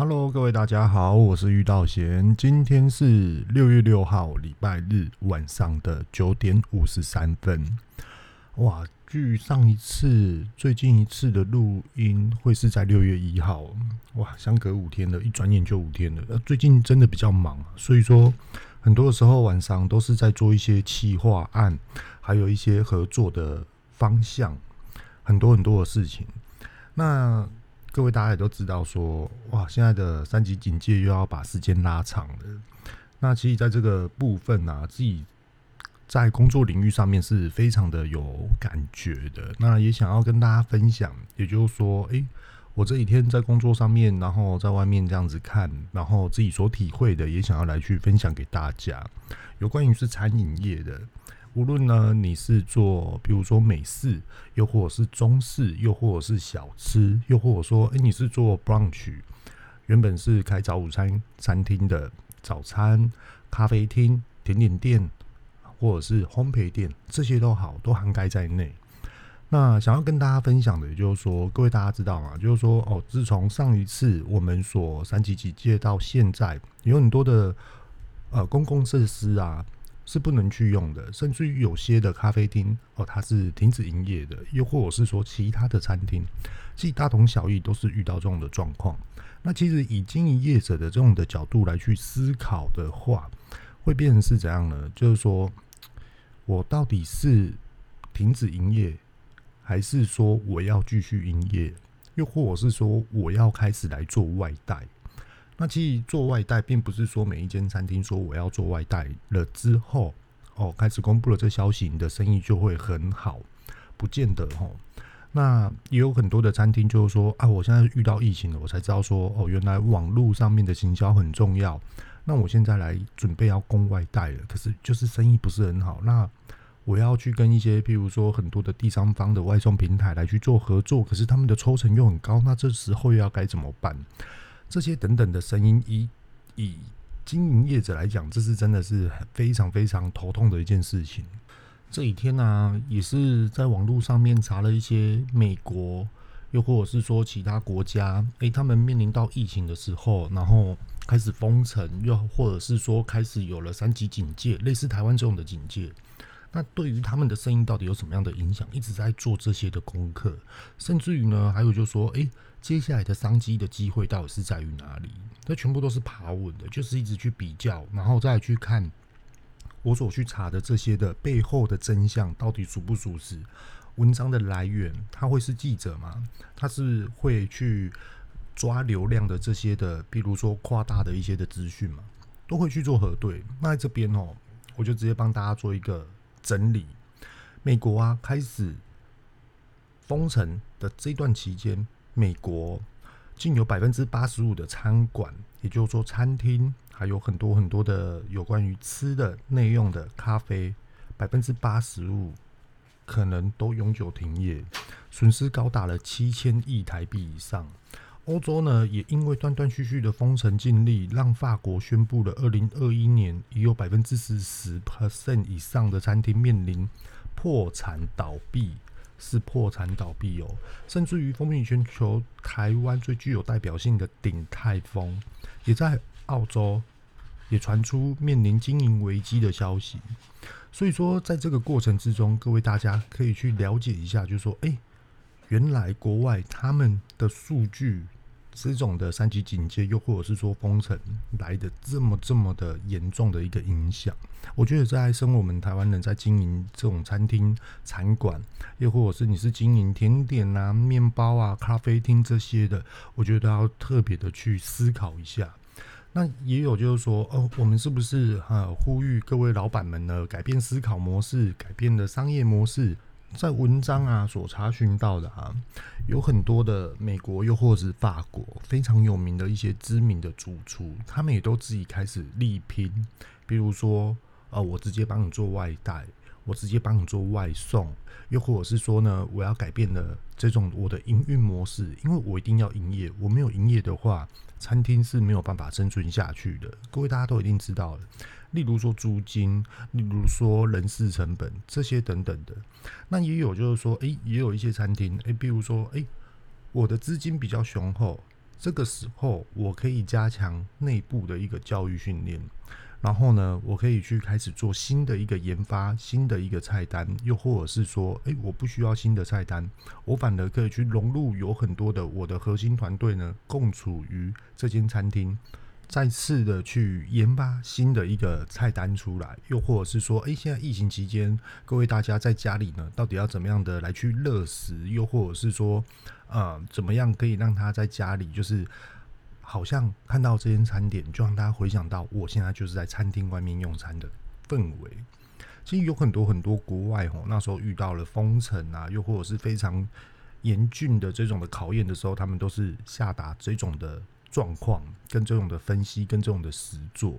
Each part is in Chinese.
Hello，各位大家好，我是玉道贤。今天是六月六号，礼拜日晚上的九点五十三分。哇，距上一次最近一次的录音会是在六月一号。哇，相隔五天了，一转眼就五天了。最近真的比较忙，所以说很多的时候晚上都是在做一些企划案，还有一些合作的方向，很多很多的事情。那各位大家也都知道说，哇，现在的三级警戒又要把时间拉长了。那其实在这个部分啊，自己在工作领域上面是非常的有感觉的。那也想要跟大家分享，也就是说，诶，我这几天在工作上面，然后在外面这样子看，然后自己所体会的，也想要来去分享给大家。有关于是餐饮业的。无论呢，你是做，比如说美式，又或者是中式，又或者是小吃，又或者说，哎、你是做 brunch，原本是开早午餐餐厅的早餐咖啡厅、甜点店，或者是烘焙店，这些都好，都涵盖在内。那想要跟大家分享的，也就是说，各位大家知道吗？就是说，哦，自从上一次我们所三级警戒到现在，有很多的呃公共设施啊。是不能去用的，甚至于有些的咖啡厅哦，它是停止营业的，又或者是说其他的餐厅，其实大同小异，都是遇到这种的状况。那其实以经营业者的这种的角度来去思考的话，会变成是怎样呢？就是说我到底是停止营业，还是说我要继续营业，又或者是说我要开始来做外带？那其实做外带，并不是说每一间餐厅说我要做外带了之后，哦，开始公布了这消息，你的生意就会很好，不见得哦。那也有很多的餐厅就是说啊，我现在遇到疫情了，我才知道说哦，原来网络上面的行销很重要。那我现在来准备要供外带了，可是就是生意不是很好。那我要去跟一些譬如说很多的第三方的外送平台来去做合作，可是他们的抽成又很高，那这时候又要该怎么办？这些等等的声音，以以经营业者来讲，这是真的是非常非常头痛的一件事情。这几天呢、也是在网络上面查了一些美国，又或者是说其他国家，诶，他们面临到疫情的时候，然后开始封城，又或者是说开始有了三级警戒，类似台湾这种的警戒。那对于他们的生意到底有什么样的影响？一直在做这些的功课，甚至于呢，还有就说，诶，接下来的商机的机会到底是在于哪里？这全部都是爬文的，就是一直去比较，然后再去看我所去查的这些的背后的真相到底属不属实？文章的来源，他会是记者吗？他是会去抓流量的这些的，比如说夸大的一些的资讯吗？都会去做核对。那在这边哦，我就直接帮大家做一个。整理，美国啊，开始封城的这段期间，美国竟有百分之八十五的餐馆，也就是说餐厅，还有很多很多的有关于吃的内用的咖啡，百分之八十五可能都永久停业，损失高达了七千亿台币以上。欧洲呢，也因为断断续续的封城禁令，让法国宣布了二零二一年已有百分之四十 percent 以上的餐厅面临破产倒闭，是破产倒闭哦。甚至于风靡全球，台湾最具有代表性的鼎泰丰，也在澳洲也传出面临经营危机的消息。所以说，在这个过程之中，各位大家可以去了解一下，就是说，哎，原来国外他们的数据。这种的三级警戒，又或者是说封城来的这么这么的严重的一个影响，我觉得在生我们台湾人在经营这种餐厅、餐馆，又或者是你是经营甜点啊、面包啊、咖啡厅这些的，我觉得要特别的去思考一下。那也有就是说，哦，我们是不是呃呼吁各位老板们呢，改变思考模式，改变的商业模式？在文章啊所查询到的啊，有很多的美国又或者是法国非常有名的一些知名的主厨，他们也都自己开始力拼，比如说，呃，我直接帮你做外带，我直接帮你做外送，又或者是说呢，我要改变了这种我的营运模式，因为我一定要营业，我没有营业的话，餐厅是没有办法生存下去的。各位大家都一定知道了。例如说租金，例如说人事成本这些等等的，那也有就是说，诶、也有一些餐厅，诶、比如说，诶、我的资金比较雄厚，这个时候我可以加强内部的一个教育训练。然后呢，我可以去开始做新的一个研发，新的一个菜单，又或者是说，诶，我不需要新的菜单，我反而可以去融入有很多的我的核心团队呢，共处于这间餐厅，再次的去研发新的一个菜单出来，又或者是说，诶，现在疫情期间，各位大家在家里呢，到底要怎么样的来去乐食，又或者是说，呃，怎么样可以让他在家里就是。好像看到这间餐点，就让大家回想到我现在就是在餐厅外面用餐的氛围。其实有很多很多国外哦，那时候遇到了封城啊，又或者是非常严峻的这种的考验的时候，他们都是下达这种的状况，跟这种的分析，跟这种的实作。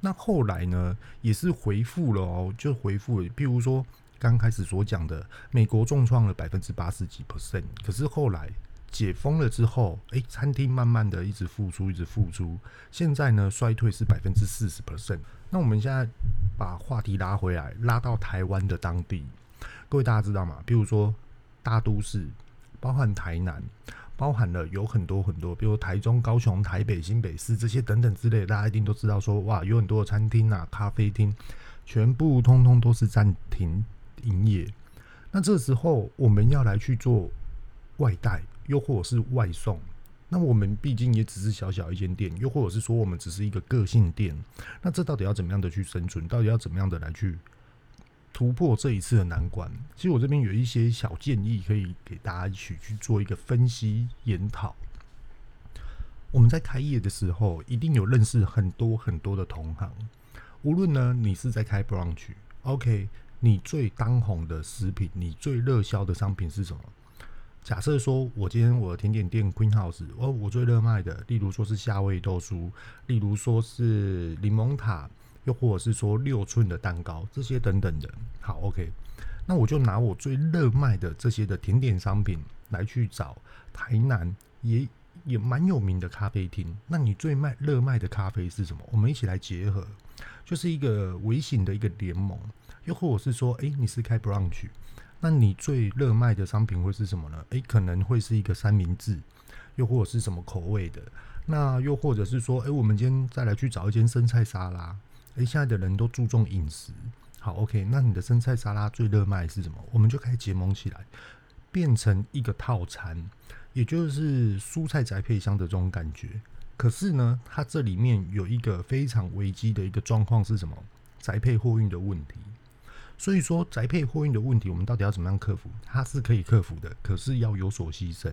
那后来呢，也是回复了哦，就回复。譬如说刚开始所讲的，美国重创了百分之八十几 percent，可是后来。解封了之后，诶，餐厅慢慢的一直复苏，一直复苏。现在呢，衰退是百分之四十 percent。那我们现在把话题拉回来，拉到台湾的当地，各位大家知道吗？比如说大都市，包含台南，包含了有很多很多，比如台中、高雄、台北、新北市这些等等之类，大家一定都知道说，哇，有很多的餐厅啊、咖啡厅，全部通通都是暂停营业。那这时候我们要来去做外带。又或者是外送，那我们毕竟也只是小小一间店，又或者是说我们只是一个个性店，那这到底要怎么样的去生存？到底要怎么样的来去突破这一次的难关？其实我这边有一些小建议，可以给大家一起去做一个分析研讨。我们在开业的时候，一定有认识很多很多的同行，无论呢你是在开 brunch，OK，你最当红的食品，你最热销的商品是什么？假设说，我今天我的甜点店 Queen House，哦，我最热卖的，例如说是夏威夷豆酥，例如说是柠檬塔，又或者是说六寸的蛋糕，这些等等的。好，OK，那我就拿我最热卖的这些的甜点商品来去找台南也也蛮有名的咖啡厅。那你最卖热卖的咖啡是什么？我们一起来结合，就是一个微型的一个联盟，又或者是说，诶，你是开 brunch。那你最热卖的商品会是什么呢？诶、可能会是一个三明治，又或者是什么口味的？那又或者是说，诶、我们今天再来去找一间生菜沙拉。诶、现在的人都注重饮食，好，OK。那你的生菜沙拉最热卖是什么？我们就开始结盟起来，变成一个套餐，也就是蔬菜宅配箱的这种感觉。可是呢，它这里面有一个非常危机的一个状况是什么？宅配货运的问题。所以说，宅配货运的问题，我们到底要怎么样克服？它是可以克服的，可是要有所牺牲。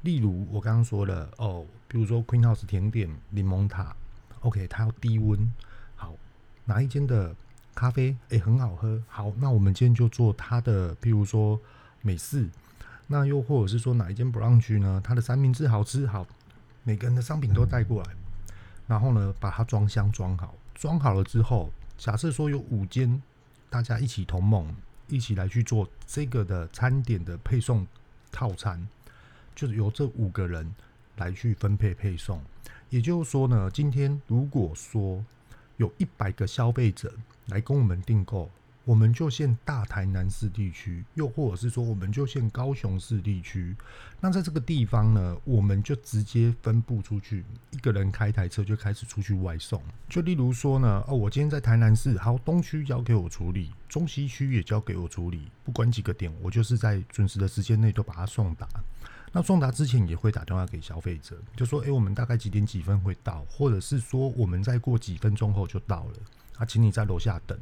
例如我刚刚说了哦，比如说 Queen House 甜点柠檬塔，OK，它要低温。好，哪一间的咖啡诶、很好喝？好，那我们今天就做它的，比如说美式。那又或者是说哪一间 brunch 呢？它的三明治好吃？好，每个人的商品都带过来，然后呢，把它装箱装好。装好了之后，假设说有五间。大家一起同盟，一起来去做这个的餐点的配送套餐，就是由这五个人来去分配配送。也就是说呢，今天如果说有一百个消费者来跟我们订购。我们就限大台南市地区，又或者是说，我们就限高雄市地区。那在这个地方呢，我们就直接分布出去，一个人开台车就开始出去外送。就例如说呢，哦，我今天在台南市，好，东区交给我处理，中西区也交给我处理，不管几个点，我就是在准时的时间内都把它送达。那送达之前也会打电话给消费者，就说，诶，我们大概几点几分会到，或者是说，我们再过几分钟后就到了，啊，请你在楼下等。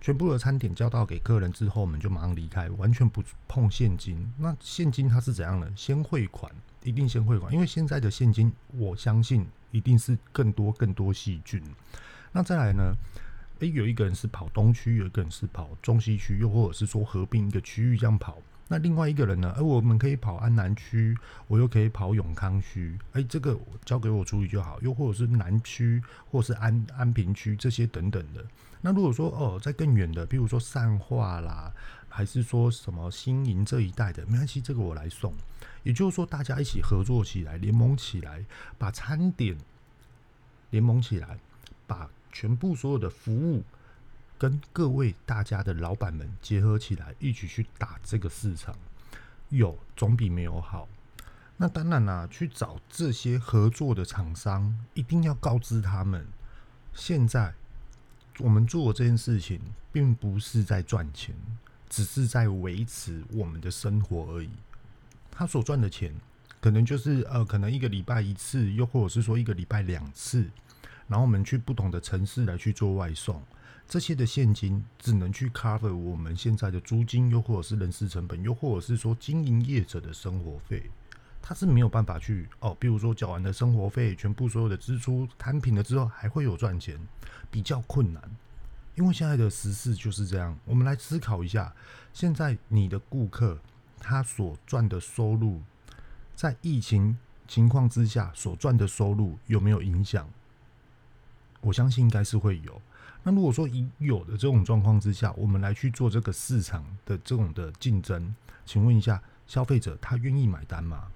全部的餐点交到给客人之后，我们就马上离开，完全不碰现金。那现金它是怎样的？先汇款，一定先汇款，因为现在的现金，我相信一定是更多更多细菌。那再来呢？诶、有一个人是跑东区，有一个人是跑中西区，又或者是说合并一个区域这样跑。那另外一个人呢？而、我们可以跑安南区，我又可以跑永康区。诶、欸，这个交给我处理就好。又或者是南区，或者是安安平区这些等等的。那如果说哦，在更远的，比如说善化啦，还是说什么新营这一带的，没关系，这个我来送。也就是说，大家一起合作起来，联盟起来，把餐点联盟起来，把全部所有的服务跟各位大家的老板们结合起来，一起去打这个市场，有总比没有好。那当然啦，去找这些合作的厂商，一定要告知他们，现在我们做这件事情，并不是在赚钱，只是在维持我们的生活而已。他所赚的钱，可能就是呃，可能一个礼拜一次，又或者是说一个礼拜两次，然后我们去不同的城市来去做外送。这些的现金只能去 cover 我们现在的租金，又或者是人事成本，又或者是说经营业者的生活费，它是没有办法去哦。比如说缴完的生活费，全部所有的支出摊平了之后，还会有赚钱，比较困难。因为现在的时事就是这样。我们来思考一下，现在你的顾客他所赚的收入，在疫情情况之下所赚的收入有没有影响？我相信应该是会有。那如果说以有的这种状况之下，我们来去做这个市场的这种的竞争，请问一下，消费者他愿意买单吗？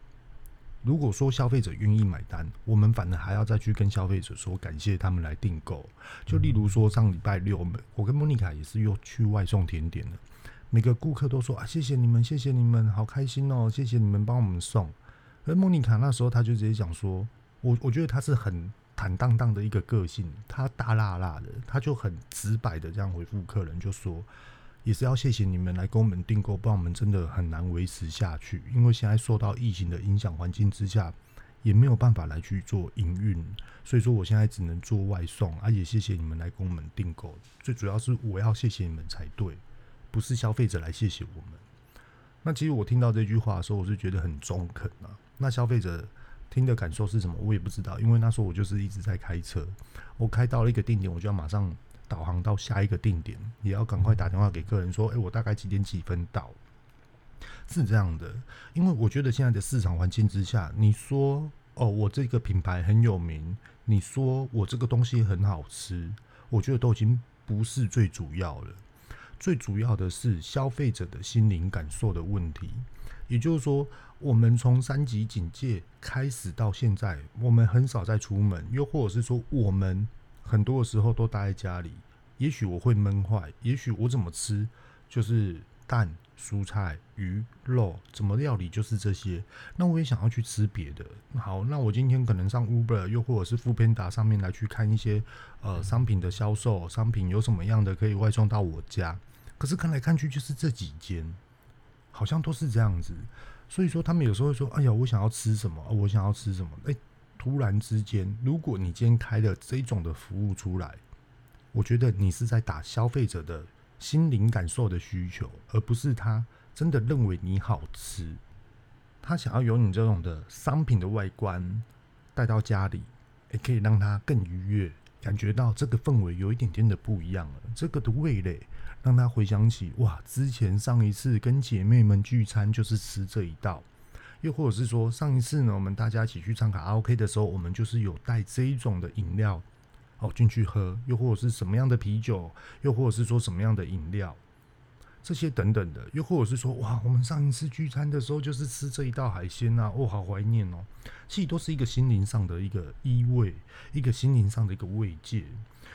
如果说消费者愿意买单，我们反而还要再去跟消费者说感谢他们来订购。就例如说上礼拜六，我跟莫妮卡也是又去外送甜点了，每个顾客都说啊谢谢你们，谢谢你们，好开心哦，谢谢你们帮我们送。而莫妮卡那时候他就直接讲说，我我觉得他是很。坦荡荡的一个个性，他大辣辣的，他就很直白的这样回复客人，就说也是要谢谢你们来跟我们订购，不然我们真的很难维持下去。因为现在受到疫情的影响环境之下，也没有办法来去做营运，所以说我现在只能做外送。而且谢谢你们来跟我们订购，最主要是我要谢谢你们才对，不是消费者来谢谢我们。那其实我听到这句话的时候，我是觉得很中肯啊。那消费者。听的感受是什么？我也不知道，因为那时候我就是一直在开车，我开到了一个定点，我就要马上导航到下一个定点，也要赶快打电话给客人说：“诶，我大概几点几分到？”是这样的，因为我觉得现在的市场环境之下，你说哦，我这个品牌很有名，你说我这个东西很好吃，我觉得都已经不是最主要了，最主要的是消费者的心灵感受的问题。也就是说，我们从三级警戒开始到现在，我们很少再出门，又或者是说，我们很多的时候都待在家里。也许我会闷坏，也许我怎么吃就是蛋、蔬菜、鱼、肉，怎么料理就是这些。那我也想要去吃别的。好，那我今天可能上 Uber，又或者是富编达上面来去看一些呃商品的销售，商品有什么样的可以外送到我家。可是看来看去就是这几间。好像都是这样子，所以说他们有时候会说：“哎呀，我想要吃什么？我想要吃什么？”哎，突然之间，如果你今天开了这种的服务出来，我觉得你是在打消费者的心灵感受的需求，而不是他真的认为你好吃。他想要有你这种的商品的外观带到家里，也可以让他更愉悦，感觉到这个氛围有一点点的不一样了。这个的味蕾。让他回想起哇，之前上一次跟姐妹们聚餐就是吃这一道，又或者是说上一次呢，我们大家一起去唱卡拉 OK 的时候，我们就是有带这一种的饮料哦进去喝，又或者是什么样的啤酒，又或者是说什么样的饮料，这些等等的，又或者是说哇，我们上一次聚餐的时候就是吃这一道海鲜啊，哦，好怀念哦，其实都是一个心灵上的一个依偎，一个心灵上的一个慰藉。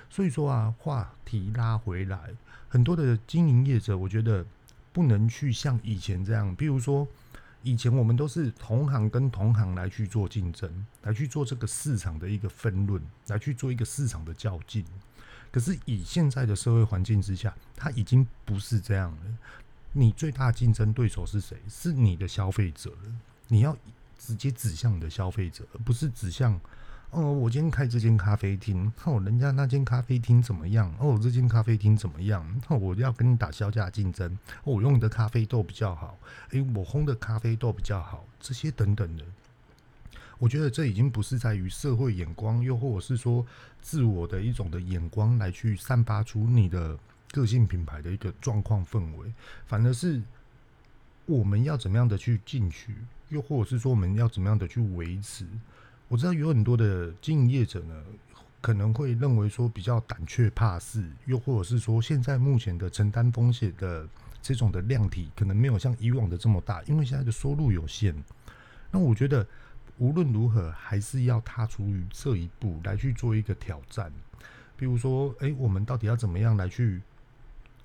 所以说啊，话题拉回来。很多的经营业者，我觉得不能去像以前这样，比如说以前我们都是同行跟同行来去做竞争，来去做这个市场的一个分论，来去做一个市场的较劲。可是以现在的社会环境之下，它已经不是这样了。你最大竞争对手是谁？是你的消费者。你要直接指向你的消费者，而不是指向。哦，我今天开这间咖啡厅，哦，人家那间咖啡厅怎么样？哦，这间咖啡厅怎么样？哦，我要跟你打销价竞争。我用的咖啡豆比较好，诶，我烘的咖啡豆比较好，这些等等的，我觉得这已经不是在于社会眼光，又或者是说自我的一种的眼光来去散发出你的个性品牌的一个状况氛围，反而是我们要怎么样的去进取，又或者是说我们要怎么样的去维持。我知道有很多的经营业者呢，可能会认为说比较胆怯怕事，又或者是说现在目前的承担风险的这种的量体，可能没有像以往的这么大，因为现在的收入有限。那我觉得无论如何，还是要踏出这一步来去做一个挑战。比如说，诶，我们到底要怎么样来去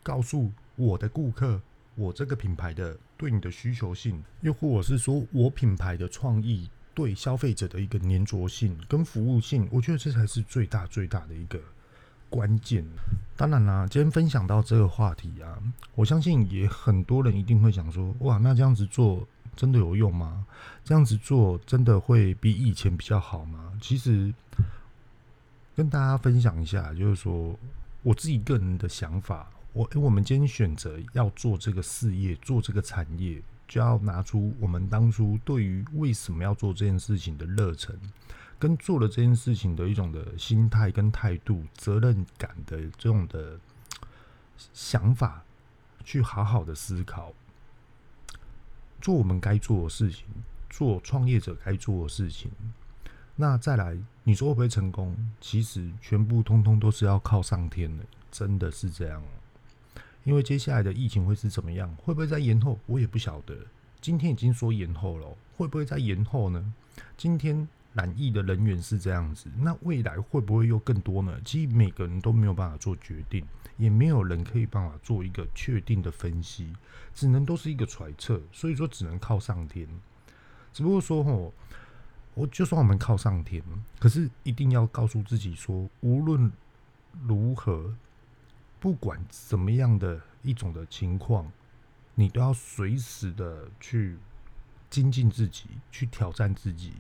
告诉我的顾客，我这个品牌的对你的需求性，又或者是说我品牌的创意对消费者的一个粘着性跟服务性，我觉得这才是最大最大的一个关键。当然啦，今天分享到这个话题啊，我相信也很多人一定会想说，哇，那这样子做真的有用吗？这样子做真的会比以前比较好吗？其实跟大家分享一下，就是说我自己个人的想法。我，我们今天选择要做这个事业，做这个产业，就要拿出我们当初对于为什么要做这件事情的热忱，跟做了这件事情的一种的心态跟态度、责任感的这种的想法，去好好的思考，做我们该做的事情，做创业者该做的事情。那再来，你说会不会成功？其实全部通通都是要靠上天的，真的是这样。因为接下来的疫情会是怎么样？会不会再延后？我也不晓得。今天已经说延后了，会不会再延后呢？今天染疫的人员是这样子，那未来会不会又更多呢？其实每个人都没有办法做决定，也没有人可以办法做一个确定的分析，只能都是一个揣测。所以说，只能靠上天。只不过说，吼，我就算我们靠上天，可是一定要告诉自己说，无论如何。不管怎么样的一种的情况，你都要随时的去精进自己，去挑战自己。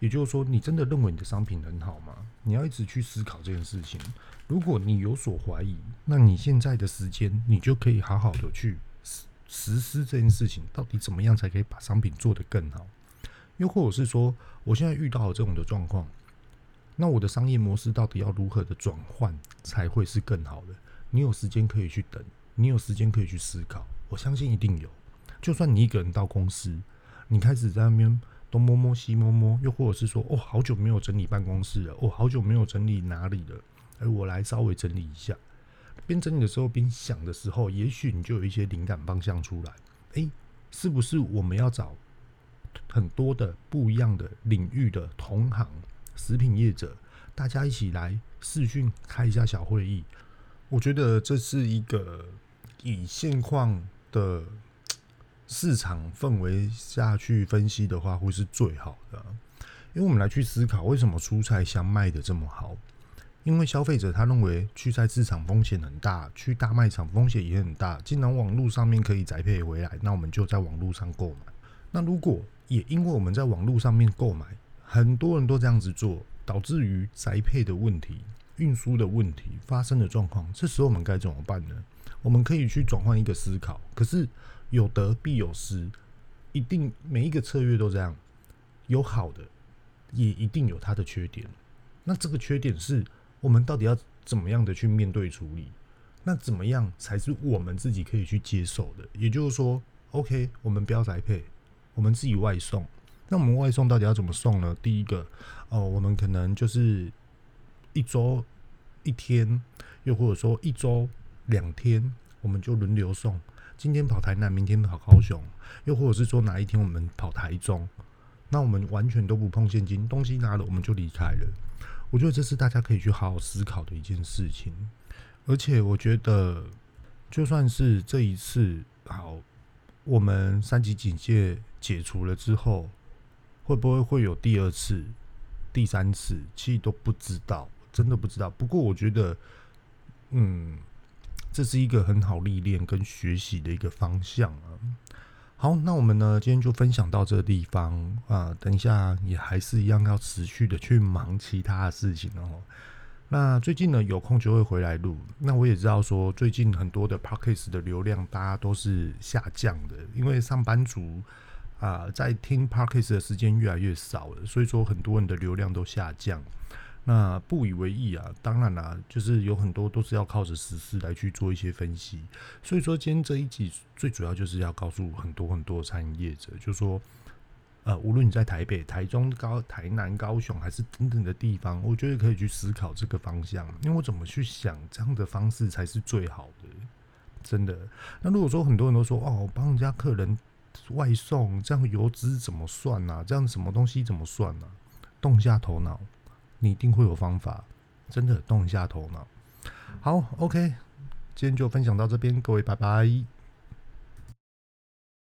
也就是说，你真的认为你的商品很好吗？你要一直去思考这件事情。如果你有所怀疑，那你现在的时间，你就可以好好的去实实施这件事情。到底怎么样才可以把商品做得更好？又或者是说，我现在遇到了这种的状况，那我的商业模式到底要如何的转换才会是更好的？你有时间可以去等，你有时间可以去思考，我相信一定有。就算你一个人到公司，你开始在那边东摸摸西摸摸，又或者是说，哦，好久没有整理办公室了，哦，好久没有整理哪里了，哎，我来稍微整理一下。边整理的时候边想的时候，也许你就有一些灵感方向出来。哎，是不是我们要找很多的不一样的领域的同行食品业者，大家一起来视讯开一下小会议？我觉得这是一个以现况的市场氛围下去分析的话，会是最好的。因为我们来去思考，为什么蔬菜香卖得这么好？因为消费者他认为去菜市场风险很大，去大卖场风险也很大。既然网络上面可以宅配回来，那我们就在网络上购买。那如果也因为我们在网络上面购买，很多人都这样子做，导致于宅配的问题。运输的问题发生的状况，这时候我们该怎么办呢？我们可以去转换一个思考。可是有得必有失，一定每一个策略都这样，有好的，也一定有它的缺点。那这个缺点是我们到底要怎么样的去面对处理？那怎么样才是我们自己可以去接受的？也就是说，OK，我们不要宅配，我们自己外送。那我们外送到底要怎么送呢？第一个，哦，我们可能就是。一周一天，又或者说一周两天，我们就轮流送。今天跑台南，明天跑高雄，又或者是说哪一天我们跑台中，那我们完全都不碰现金，东西拿了我们就离开了。我觉得这是大家可以去好好思考的一件事情。而且我觉得，就算是这一次好，我们三级警戒解除了之后，会不会会有第二次、第三次？其实都不知道。真的不知道，不过我觉得，嗯，这是一个很好历练跟学习的一个方向啊。好，那我们呢，今天就分享到这个地方啊。等一下也还是一样要持续的去忙其他的事情哦。那最近呢，有空就会回来录。那我也知道说，最近很多的 Podcast 的流量大家都是下降的，因为上班族啊，在听 Podcast 的时间越来越少了，所以说很多人的流量都下降。那不以为意啊，当然啦、就是有很多都是要靠着实事来去做一些分析。所以说，今天这一集最主要就是要告诉很多很多的餐饮业者，就说，呃，无论你在台北、台中、高、台南、高雄，还是等等的地方，我觉得可以去思考这个方向，因为我怎么去想这样的方式才是最好的，真的。那如果说很多人都说，哦，帮人家客人外送，这样油脂怎么算呢、啊？这样什么东西怎么算呢、啊？动下头脑。你一定会有方法，真的动一下头脑。好，OK，今天就分享到这边，各位拜拜。